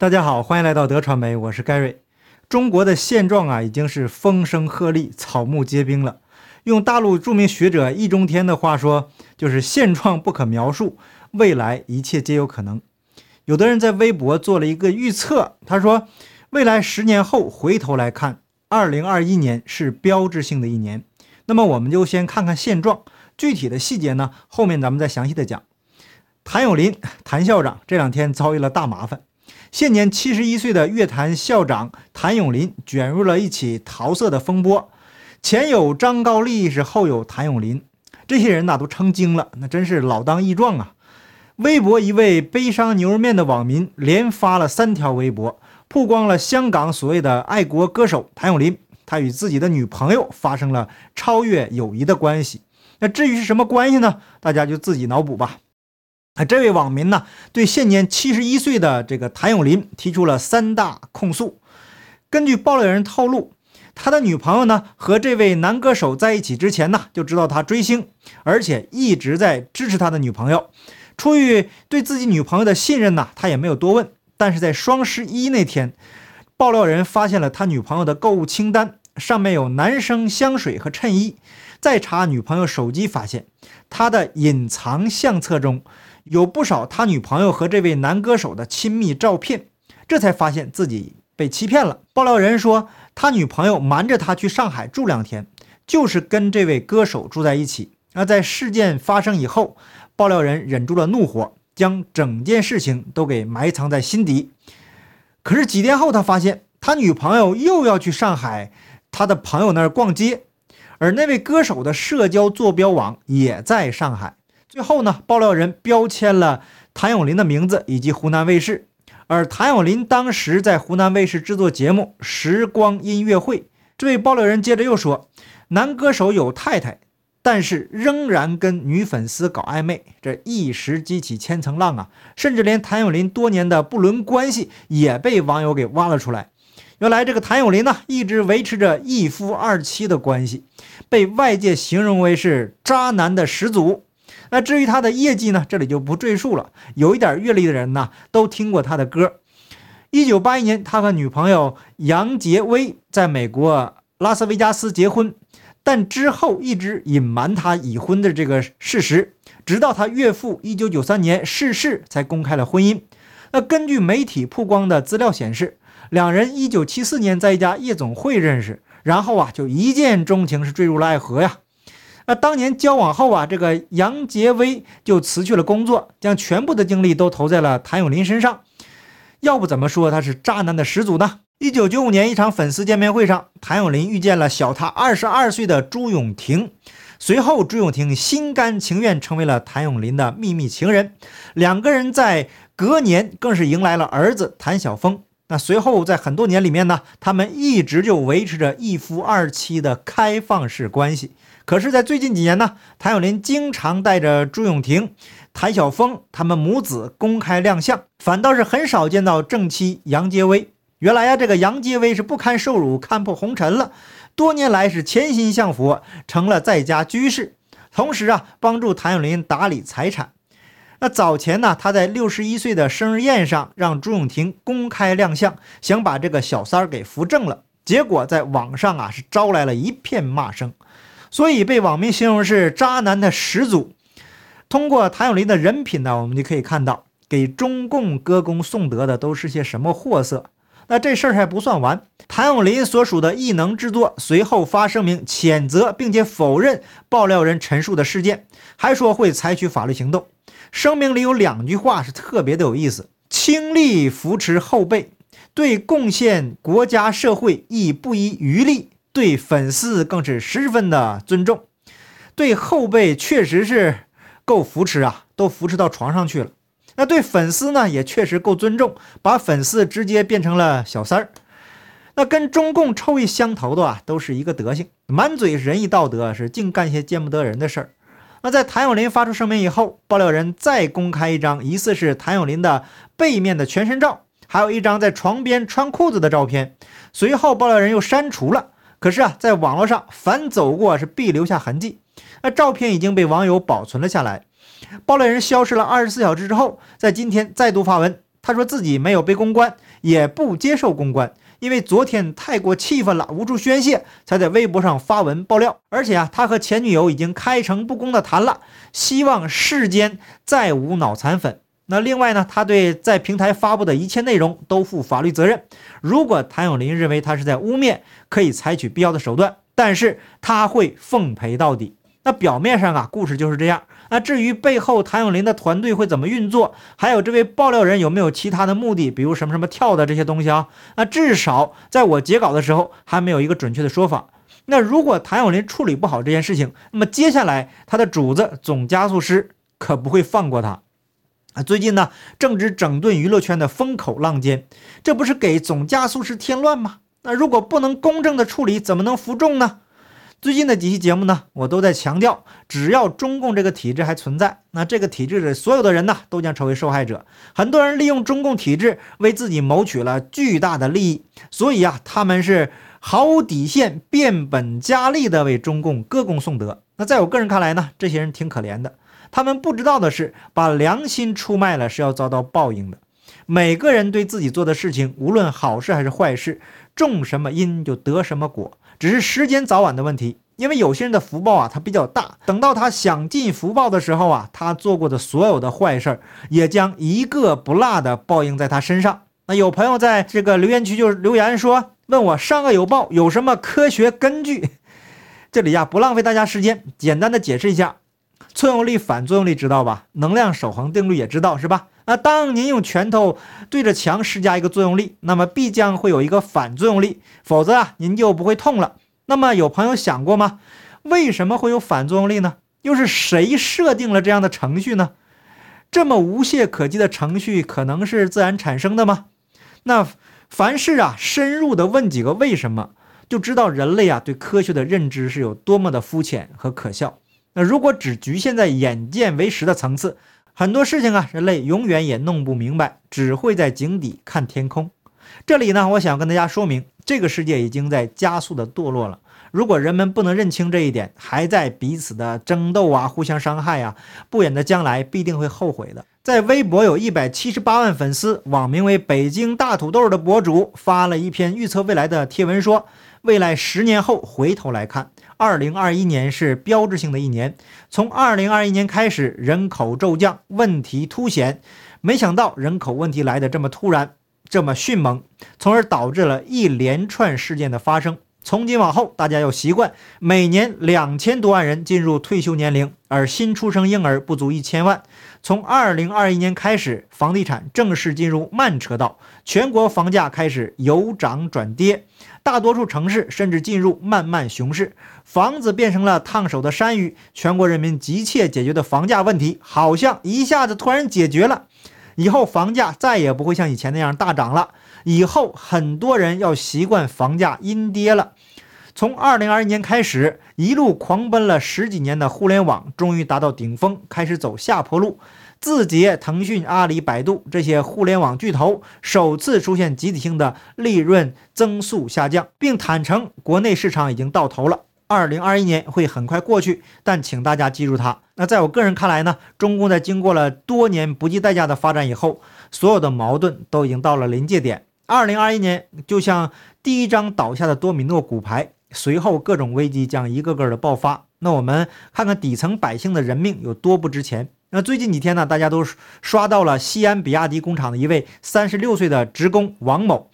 大家好，欢迎来到德传媒，我是盖瑞。中国的现状啊，已经是风声鹤唳、草木皆兵了。用大陆著名学者易中天的话说，就是现状不可描述，未来一切皆有可能。有的人在微博做了一个预测，他说，未来十年后回头来看，二零二一年是标志性的一年。那么我们就先看看现状，具体的细节呢，后面咱们再详细的讲。谭咏麟，谭校长这两天遭遇了大麻烦。现年七十一岁的乐坛校长谭咏麟卷入了一起桃色的风波，前有张高丽，是后有谭咏麟，这些人呐都成精了，那真是老当益壮啊！微博一位悲伤牛肉面的网民连发了三条微博，曝光了香港所谓的爱国歌手谭咏麟，他与自己的女朋友发生了超越友谊的关系。那至于是什么关系呢？大家就自己脑补吧。啊，这位网民呢，对现年七十一岁的这个谭咏麟提出了三大控诉。根据爆料人透露，他的女朋友呢和这位男歌手在一起之前呢，就知道他追星，而且一直在支持他的女朋友。出于对自己女朋友的信任呢，他也没有多问。但是在双十一那天，爆料人发现了他女朋友的购物清单，上面有男生香水和衬衣。再查女朋友手机，发现他的隐藏相册中。有不少他女朋友和这位男歌手的亲密照片，这才发现自己被欺骗了。爆料人说，他女朋友瞒着他去上海住两天，就是跟这位歌手住在一起。而在事件发生以后，爆料人忍住了怒火，将整件事情都给埋藏在心底。可是几天后，他发现他女朋友又要去上海他的朋友那儿逛街，而那位歌手的社交坐标网也在上海。最后呢，爆料人标签了谭咏麟的名字以及湖南卫视，而谭咏麟当时在湖南卫视制作节目《时光音乐会》。这位爆料人接着又说，男歌手有太太，但是仍然跟女粉丝搞暧昧，这一时激起千层浪啊！甚至连谭咏麟多年的不伦关系也被网友给挖了出来。原来这个谭咏麟呢，一直维持着一夫二妻的关系，被外界形容为是渣男的始祖。那至于他的业绩呢？这里就不赘述了。有一点阅历的人呢，都听过他的歌。一九八一年，他和女朋友杨洁薇在美国拉斯维加斯结婚，但之后一直隐瞒他已婚的这个事实，直到他岳父一九九三年逝世才公开了婚姻。那根据媒体曝光的资料显示，两人一九七四年在一家夜总会认识，然后啊就一见钟情，是坠入了爱河呀。那当年交往后啊，这个杨洁薇就辞去了工作，将全部的精力都投在了谭咏麟身上。要不怎么说他是渣男的始祖呢？一九九五年一场粉丝见面会上，谭咏麟遇见了小他二十二岁的朱永婷，随后朱永婷心甘情愿成为了谭咏麟的秘密情人。两个人在隔年更是迎来了儿子谭晓峰。那随后在很多年里面呢，他们一直就维持着一夫二妻的开放式关系。可是，在最近几年呢，谭咏麟经常带着朱永婷、谭晓峰他们母子公开亮相，反倒是很少见到正妻杨洁薇。原来呀，这个杨洁薇是不堪受辱，看破红尘了，多年来是潜心向佛，成了在家居士，同时啊，帮助谭咏麟打理财产。那早前呢，他在六十一岁的生日宴上让朱永婷公开亮相，想把这个小三儿给扶正了，结果在网上啊是招来了一片骂声。所以被网民形容是渣男的始祖。通过谭咏麟的人品呢，我们就可以看到，给中共歌功颂德的都是些什么货色。那这事儿还不算完，谭咏麟所属的艺能制作随后发声明谴责并且否认爆料人陈述的事件，还说会采取法律行动。声明里有两句话是特别的有意思：倾力扶持后辈，对贡献国家社会亦不遗余力。对粉丝更是十分的尊重，对后辈确实是够扶持啊，都扶持到床上去了。那对粉丝呢，也确实够尊重，把粉丝直接变成了小三儿。那跟中共臭味相投的啊，都是一个德行，满嘴仁义道德，是净干些见不得人的事儿。那在谭咏麟发出声明以后，爆料人再公开一张疑似是谭咏麟的背面的全身照，还有一张在床边穿裤子的照片。随后爆料人又删除了。可是啊，在网络上凡走过是必留下痕迹。那照片已经被网友保存了下来。爆料人消失了二十四小时之后，在今天再度发文他说自己没有被公关，也不接受公关，因为昨天太过气愤了，无处宣泄，才在微博上发文爆料。而且啊，他和前女友已经开诚布公的谈了，希望世间再无脑残粉。那另外呢，他对在平台发布的一切内容都负法律责任。如果谭咏麟认为他是在污蔑，可以采取必要的手段，但是他会奉陪到底。那表面上啊，故事就是这样。那至于背后谭咏麟的团队会怎么运作，还有这位爆料人有没有其他的目的，比如什么什么跳的这些东西啊？那至少在我截稿的时候还没有一个准确的说法。那如果谭咏麟处理不好这件事情，那么接下来他的主子总加速师可不会放过他。啊，最近呢正值整顿娱乐圈的风口浪尖，这不是给总加速师添乱吗？那如果不能公正的处理，怎么能服众呢？最近的几期节目呢，我都在强调，只要中共这个体制还存在，那这个体制的所有的人呢，都将成为受害者。很多人利用中共体制为自己谋取了巨大的利益，所以啊，他们是毫无底线、变本加厉的为中共歌功颂德。那在我个人看来呢，这些人挺可怜的。他们不知道的是，把良心出卖了是要遭到报应的。每个人对自己做的事情，无论好事还是坏事，种什么因就得什么果，只是时间早晚的问题。因为有些人的福报啊，他比较大，等到他享尽福报的时候啊，他做过的所有的坏事儿，也将一个不落的报应在他身上。那有朋友在这个留言区就留言说，问我善恶有报有什么科学根据？这里呀，不浪费大家时间，简单的解释一下。作用力、反作用力知道吧？能量守恒定律也知道是吧？那当您用拳头对着墙施加一个作用力，那么必将会有一个反作用力，否则啊，您就不会痛了。那么有朋友想过吗？为什么会有反作用力呢？又是谁设定了这样的程序呢？这么无懈可击的程序，可能是自然产生的吗？那凡事啊，深入的问几个为什么，就知道人类啊对科学的认知是有多么的肤浅和可笑。那如果只局限在眼见为实的层次，很多事情啊，人类永远也弄不明白，只会在井底看天空。这里呢，我想跟大家说明，这个世界已经在加速的堕落了。如果人们不能认清这一点，还在彼此的争斗啊，互相伤害啊，不远的将来必定会后悔的。在微博有一百七十八万粉丝，网名为“北京大土豆”的博主发了一篇预测未来的贴文，说未来十年后回头来看。二零二一年是标志性的一年，从二零二一年开始，人口骤降，问题凸显。没想到人口问题来的这么突然，这么迅猛，从而导致了一连串事件的发生。从今往后，大家要习惯每年两千多万人进入退休年龄，而新出生婴儿不足一千万。从二零二一年开始，房地产正式进入慢车道，全国房价开始由涨转跌。大多数城市甚至进入慢慢熊市，房子变成了烫手的山芋。全国人民急切解决的房价问题，好像一下子突然解决了。以后房价再也不会像以前那样大涨了。以后很多人要习惯房价阴跌了。从二零二一年开始，一路狂奔了十几年的互联网，终于达到顶峰，开始走下坡路。字节、腾讯、阿里、百度这些互联网巨头首次出现集体性的利润增速下降，并坦诚国内市场已经到头了。二零二一年会很快过去，但请大家记住它。那在我个人看来呢，中共在经过了多年不计代价的发展以后，所有的矛盾都已经到了临界点。二零二一年就像第一张倒下的多米诺骨牌，随后各种危机将一个个的爆发。那我们看看底层百姓的人命有多不值钱。那最近几天呢，大家都刷到了西安比亚迪工厂的一位三十六岁的职工王某，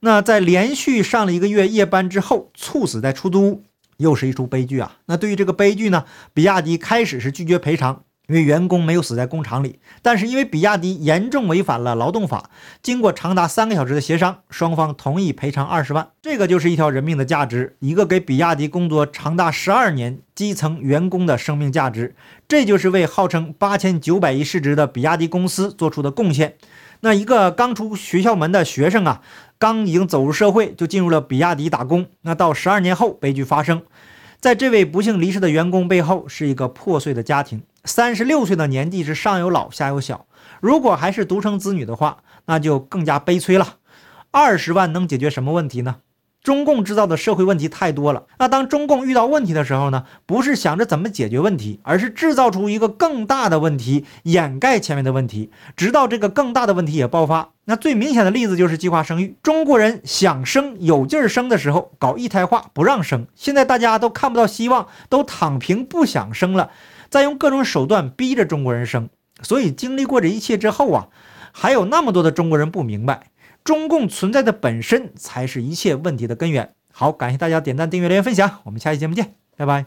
那在连续上了一个月夜班之后猝死在出租屋，又是一出悲剧啊！那对于这个悲剧呢，比亚迪开始是拒绝赔偿。因为员工没有死在工厂里，但是因为比亚迪严重违反了劳动法，经过长达三个小时的协商，双方同意赔偿二十万。这个就是一条人命的价值，一个给比亚迪工作长达十二年基层员工的生命价值。这就是为号称八千九百亿市值的比亚迪公司做出的贡献。那一个刚出学校门的学生啊，刚已经走入社会，就进入了比亚迪打工。那到十二年后，悲剧发生。在这位不幸离世的员工背后，是一个破碎的家庭。三十六岁的年纪是上有老下有小，如果还是独生子女的话，那就更加悲催了。二十万能解决什么问题呢？中共制造的社会问题太多了。那当中共遇到问题的时候呢，不是想着怎么解决问题，而是制造出一个更大的问题，掩盖前面的问题，直到这个更大的问题也爆发。那最明显的例子就是计划生育。中国人想生、有劲儿生的时候，搞一胎化不让生。现在大家都看不到希望，都躺平不想生了，再用各种手段逼着中国人生。所以经历过这一切之后啊，还有那么多的中国人不明白。中共存在的本身才是一切问题的根源。好，感谢大家点赞、订阅、留言、分享，我们下期节目见，拜拜。